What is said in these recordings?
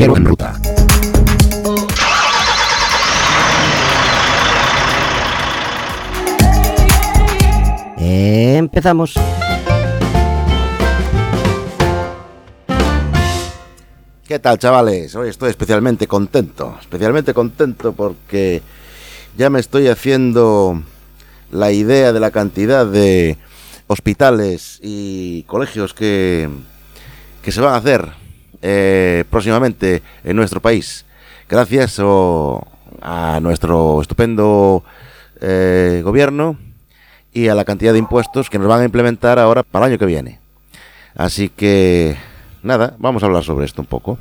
En ruta. Empezamos. ¿Qué tal, chavales? Hoy estoy especialmente contento, especialmente contento porque ya me estoy haciendo la idea de la cantidad de hospitales y colegios que, que se van a hacer eh, próximamente en nuestro país. Gracias a nuestro estupendo eh, gobierno y a la cantidad de impuestos que nos van a implementar ahora para el año que viene. Así que, nada, vamos a hablar sobre esto un poco.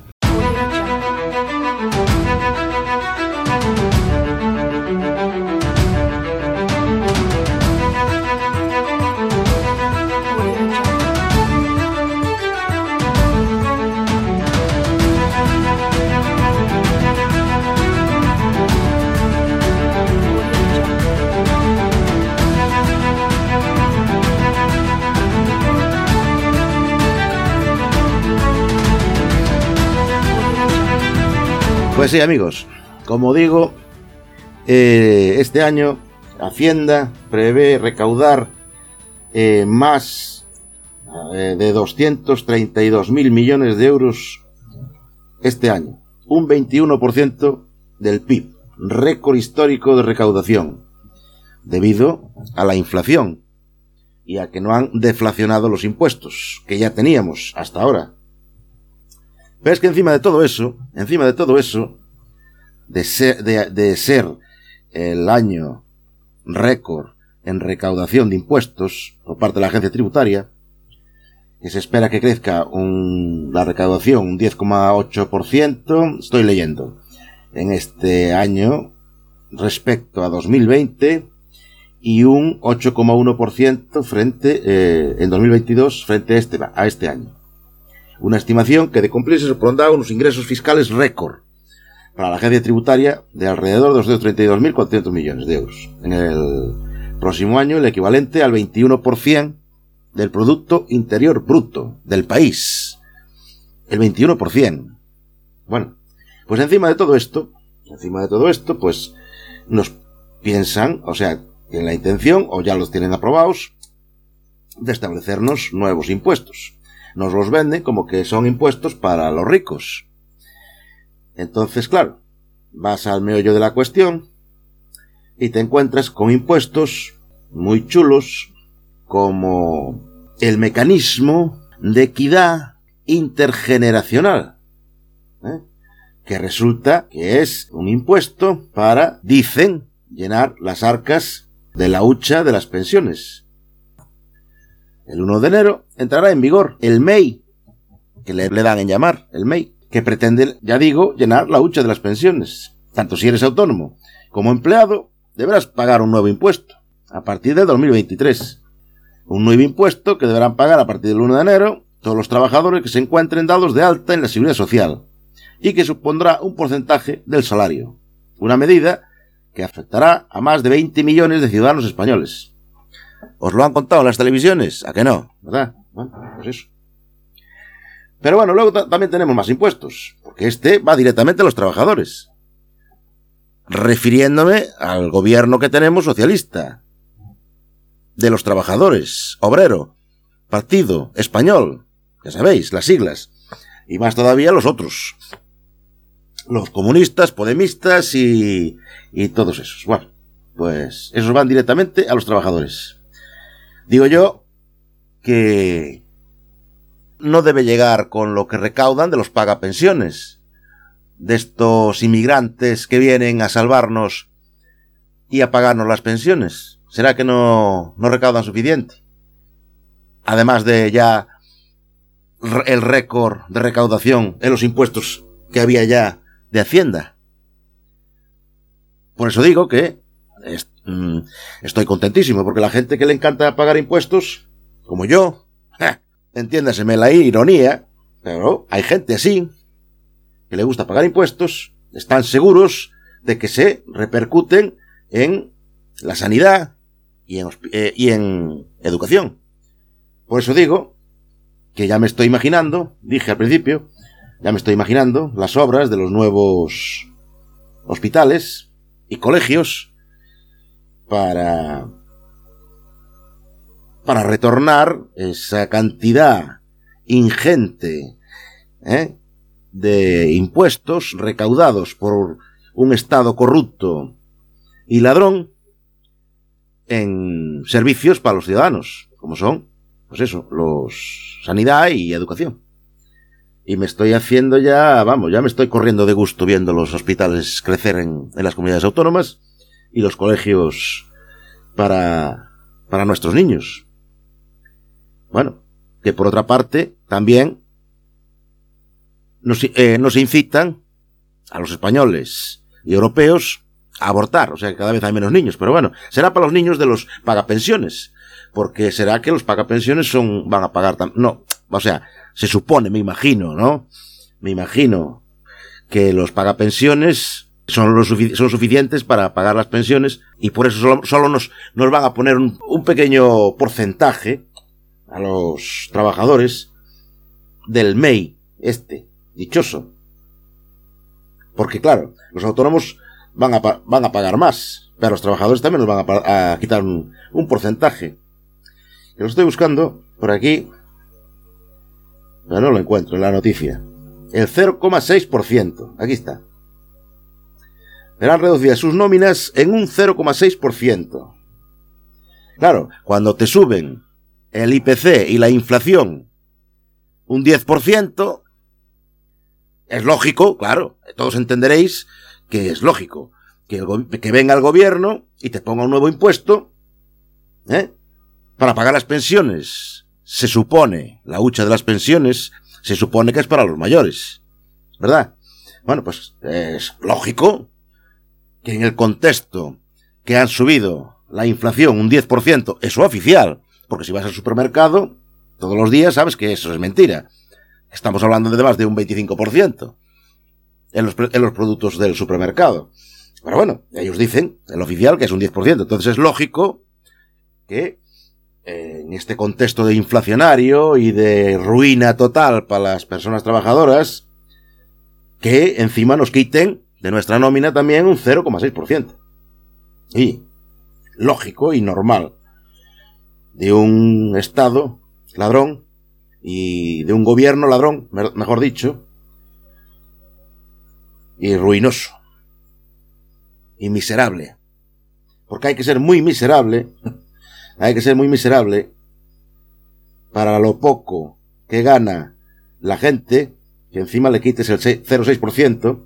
Pues sí, amigos, como digo, eh, este año Hacienda prevé recaudar eh, más eh, de 232 mil millones de euros este año, un 21% del PIB, récord histórico de recaudación, debido a la inflación y a que no han deflacionado los impuestos que ya teníamos hasta ahora. Pero es que encima de todo eso, encima de todo eso, de ser, de, ser el año récord en recaudación de impuestos por parte de la agencia tributaria, que se espera que crezca un, la recaudación un 10,8%, estoy leyendo, en este año respecto a 2020 y un 8,1% frente eh, en 2022 frente a este, a este año. Una estimación que de cumplirse supondrá unos ingresos fiscales récord para la agencia tributaria de alrededor de 232.400 millones de euros. En el próximo año el equivalente al 21% del Producto Interior Bruto del país. El 21%. Bueno, pues encima de todo esto, encima de todo esto, pues nos piensan, o sea, en la intención, o ya los tienen aprobados, de establecernos nuevos impuestos nos los venden como que son impuestos para los ricos. Entonces, claro, vas al meollo de la cuestión y te encuentras con impuestos muy chulos como el mecanismo de equidad intergeneracional, ¿eh? que resulta que es un impuesto para, dicen, llenar las arcas de la hucha de las pensiones. El 1 de enero entrará en vigor el MEI, que le, dan en llamar, el MEI, que pretende, ya digo, llenar la hucha de las pensiones. Tanto si eres autónomo como empleado, deberás pagar un nuevo impuesto a partir de 2023. Un nuevo impuesto que deberán pagar a partir del 1 de enero todos los trabajadores que se encuentren dados de alta en la seguridad social y que supondrá un porcentaje del salario. Una medida que afectará a más de 20 millones de ciudadanos españoles. ¿Os lo han contado en las televisiones? ¿A que no? ¿Verdad? Bueno, pues eso. Pero bueno, luego también tenemos más impuestos, porque este va directamente a los trabajadores. Refiriéndome al gobierno que tenemos socialista. De los trabajadores, obrero, partido, español, ya sabéis, las siglas. Y más todavía los otros. Los comunistas, podemistas y, y todos esos. Bueno, pues esos van directamente a los trabajadores. Digo yo que no debe llegar con lo que recaudan de los pagapensiones, de estos inmigrantes que vienen a salvarnos y a pagarnos las pensiones. ¿Será que no, no recaudan suficiente? Además de ya el récord de recaudación en los impuestos que había ya de Hacienda. Por eso digo que Mm, estoy contentísimo porque la gente que le encanta pagar impuestos, como yo, entiéndaseme la ironía, pero hay gente así que le gusta pagar impuestos, están seguros de que se repercuten en la sanidad eh, y en educación. Por eso digo que ya me estoy imaginando, dije al principio, ya me estoy imaginando las obras de los nuevos hospitales y colegios para para retornar esa cantidad ingente ¿eh? de impuestos recaudados por un Estado corrupto y ladrón en servicios para los ciudadanos, como son, pues eso, los sanidad y educación. Y me estoy haciendo ya, vamos, ya me estoy corriendo de gusto viendo los hospitales crecer en, en las comunidades autónomas y los colegios para, para nuestros niños. Bueno, que por otra parte también nos, eh, nos incitan a los españoles y europeos a abortar, o sea que cada vez hay menos niños, pero bueno, será para los niños de los pagapensiones, porque será que los pagapensiones son, van a pagar no, o sea, se supone, me imagino, ¿no? Me imagino que los pagapensiones son, los son suficientes para pagar las pensiones y por eso solo, nos, van a poner un, pequeño porcentaje a los trabajadores del MEI, este, dichoso. Porque claro, los autónomos van a, van a pagar más, pero los trabajadores también nos van a, quitar un, porcentaje. Yo lo estoy buscando por aquí, pero no lo encuentro en la noticia. El 0,6%, aquí está. Verán reducidas sus nóminas en un 0,6%. Claro, cuando te suben el IPC y la inflación un 10%, es lógico, claro, todos entenderéis que es lógico que, que venga el gobierno y te ponga un nuevo impuesto ¿eh? para pagar las pensiones. Se supone, la hucha de las pensiones, se supone que es para los mayores, ¿verdad? Bueno, pues es lógico que en el contexto que han subido la inflación un 10%, eso oficial, porque si vas al supermercado, todos los días sabes que eso es mentira. Estamos hablando de más de un 25% en los, en los productos del supermercado. Pero bueno, ellos dicen, el oficial, que es un 10%. Entonces es lógico que eh, en este contexto de inflacionario y de ruina total para las personas trabajadoras, que encima nos quiten de nuestra nómina también un 0,6%. Y lógico y normal de un Estado ladrón y de un gobierno ladrón, mejor dicho, y ruinoso y miserable. Porque hay que ser muy miserable, hay que ser muy miserable para lo poco que gana la gente, que encima le quites el 0,6%,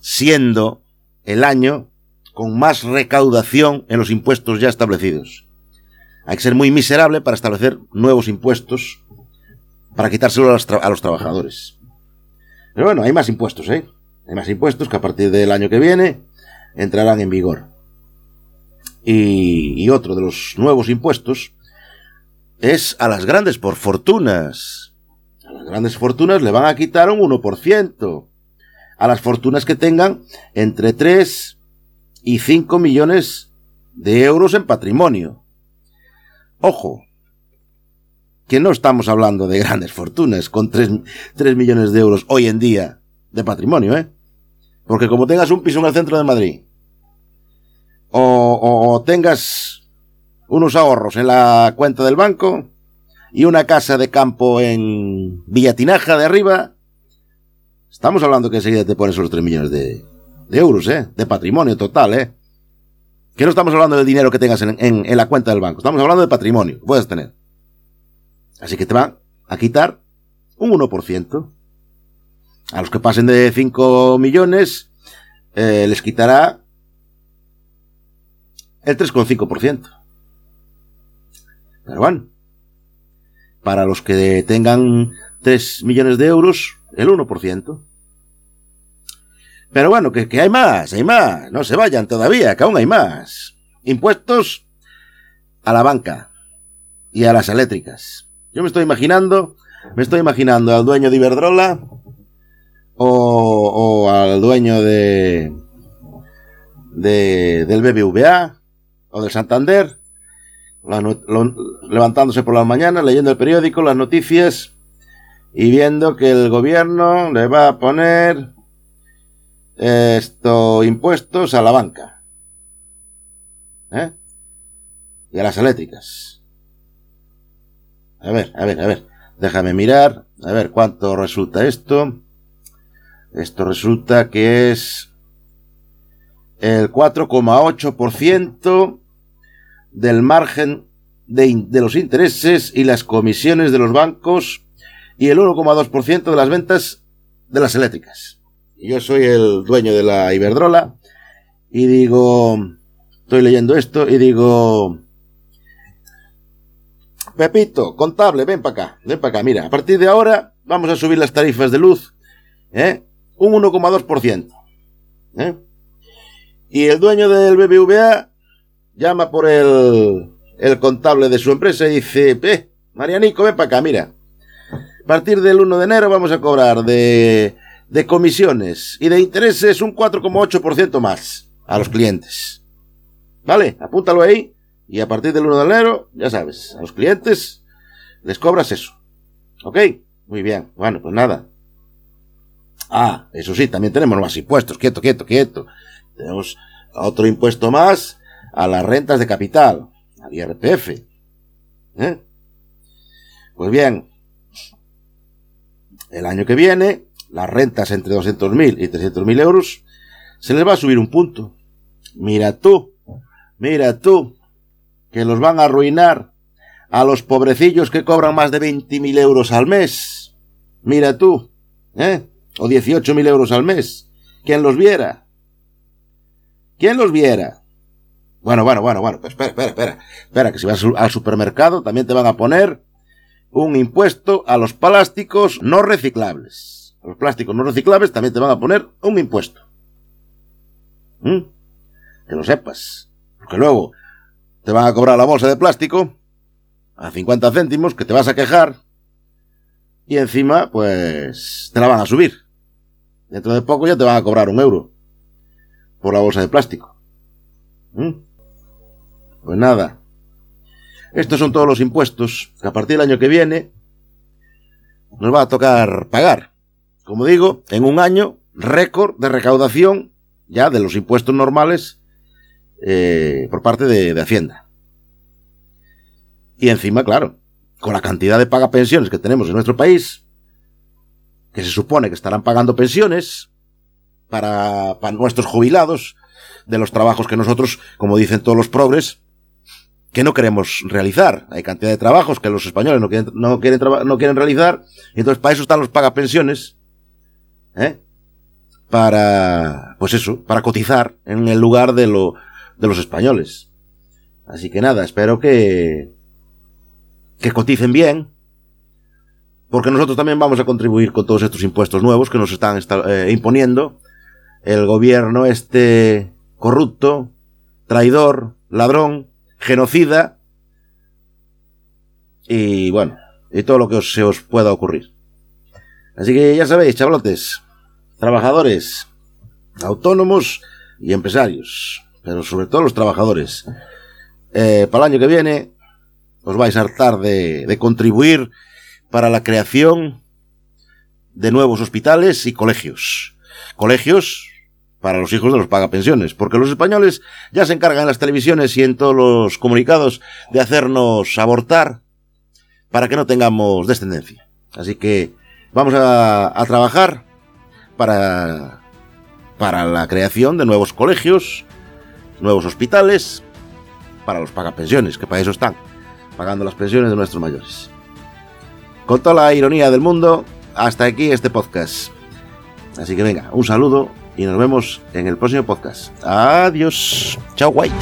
siendo el año con más recaudación en los impuestos ya establecidos. Hay que ser muy miserable para establecer nuevos impuestos para quitárselo a los, a los trabajadores. Pero bueno, hay más impuestos, ¿eh? Hay más impuestos que a partir del año que viene entrarán en vigor. Y, y otro de los nuevos impuestos es a las grandes por fortunas. A las grandes fortunas le van a quitar un 1%. A las fortunas que tengan entre 3 y 5 millones de euros en patrimonio. Ojo, que no estamos hablando de grandes fortunas con 3, 3 millones de euros hoy en día de patrimonio, ¿eh? Porque como tengas un piso en el centro de Madrid, o, o, tengas unos ahorros en la cuenta del banco y una casa de campo en Villatinaja de arriba, estamos hablando que enseguida te pones los 3 millones de, euros, ¿eh? De patrimonio total, ¿eh? Que no estamos hablando del dinero que tengas en, en, la cuenta del banco, estamos hablando de patrimonio que puedes tener. Así que te van a quitar un 1%. A los que pasen de 5 millones, eh, les quitará el 3,5%. Pero bueno, para los que tengan 3 millones de euros, el 1%. Pero bueno, que, que hay más, hay más. No se vayan todavía, que aún hay más. Impuestos a la banca y a las eléctricas. Yo me estoy imaginando, me estoy imaginando al dueño de Iberdrola o, o al dueño de, de del BBVA o del Santander levantándose por la mañana, leyendo el periódico, las noticias y viendo que el gobierno le va a poner esto impuestos a la banca ¿eh? y a las eléctricas. A ver, a ver, a ver. Déjame mirar, a ver cuánto resulta esto. Esto resulta que es el 4,8% del margen de, de, los intereses y las comisiones de los bancos y el 1,2% de las ventas de las eléctricas. Yo soy el dueño de la Iberdrola y digo, estoy leyendo esto y digo, Pepito, contable, ven para acá, ven para acá, mira, a partir de ahora vamos a subir las tarifas de luz, ¿eh? Un 1,2%. ¿eh? Y el dueño del BBVA llama por el, el contable de su empresa y dice, eh, Marianico, ven para acá, mira. Partir del 1 de enero vamos a cobrar de, de comisiones y de intereses un 4,8% más a los clientes. ¿Vale? Apúntalo ahí y a partir del 1 de enero, ya sabes, a los clientes les cobras eso. ¿Ok? Muy bien. Bueno, pues nada. Ah, eso sí, también tenemos más impuestos. Quieto, quieto, quieto. Tenemos otro impuesto más a las rentas de capital, al IRPF. ¿Eh? Pues bien, el año que viene, las rentas entre 200.000 y 300.000 euros, se les va a subir un punto. Mira tú, mira tú, que los van a arruinar a los pobrecillos que cobran más de 20.000 euros al mes. Mira tú, ¿eh? O 18.000 euros al mes. ¿Quién los viera? ¿Quién los viera? Bueno, bueno, bueno, bueno, pues espera, espera, espera. Espera, que si vas al supermercado también te van a poner un impuesto a los plásticos no reciclables. Los plásticos no reciclables también te van a poner un impuesto. ¿Mm? Que lo sepas. Porque luego te van a cobrar la bolsa de plástico a 50 céntimos, que te vas a quejar, y encima, pues, te la van a subir. Dentro de poco ya te van a cobrar un euro por la bolsa de plástico. ¿Mm? Pues nada. Estos son todos los impuestos que a partir del año que viene nos va a tocar pagar. Como digo, en un año récord de recaudación ya de los impuestos normales eh, por parte de, de, Hacienda. Y encima, claro, con la cantidad de pagapensiones que tenemos en nuestro país, que se supone que estarán pagando pensiones para, para nuestros jubilados de los trabajos que nosotros, como dicen todos los progres, que no queremos realizar. Hay cantidad de trabajos que los españoles no quieren, no quieren, no quieren realizar, y entonces para eso están los pagapensiones, ¿eh? Para, pues eso, para cotizar en el lugar de lo, de los españoles. Así que nada, espero que, que coticen bien, porque nosotros también vamos a contribuir con todos estos impuestos nuevos que nos están eh, imponiendo el gobierno este corrupto, traidor, ladrón, genocida y bueno, y todo lo que os, se os pueda ocurrir. Así que ya sabéis, chavalotes, trabajadores, autónomos y empresarios pero sobre todo los trabajadores. Eh, para el año que viene os vais a hartar de, de contribuir para la creación de nuevos hospitales y colegios. Colegios para los hijos de los pagapensiones, porque los españoles ya se encargan en las televisiones y en todos los comunicados de hacernos abortar para que no tengamos descendencia. Así que vamos a, trabajar para, para la creación de nuevos colegios, nuevos hospitales para los pagapensiones, que para eso están, pagando las pensiones de nuestros mayores. Con toda la ironía del mundo, hasta aquí este podcast. Así que venga, un saludo y nos vemos en el próximo podcast. Adiós. Chao, guay.